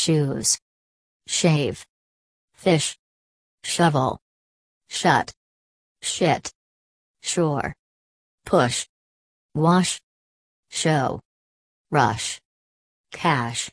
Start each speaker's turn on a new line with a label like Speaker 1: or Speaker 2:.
Speaker 1: shoes, shave, fish, shovel, shut, shit, shore, push, wash, show, rush, cash.